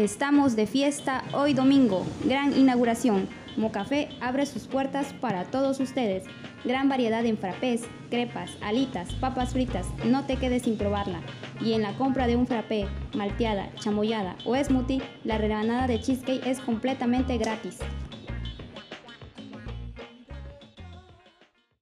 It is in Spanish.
Estamos de fiesta hoy domingo, gran inauguración. Mocafé abre sus puertas para todos ustedes. Gran variedad en frappés, crepas, alitas, papas fritas, no te quedes sin probarla. Y en la compra de un frappé, malteada, chamoyada o smoothie, la rebanada de cheesecake es completamente gratis.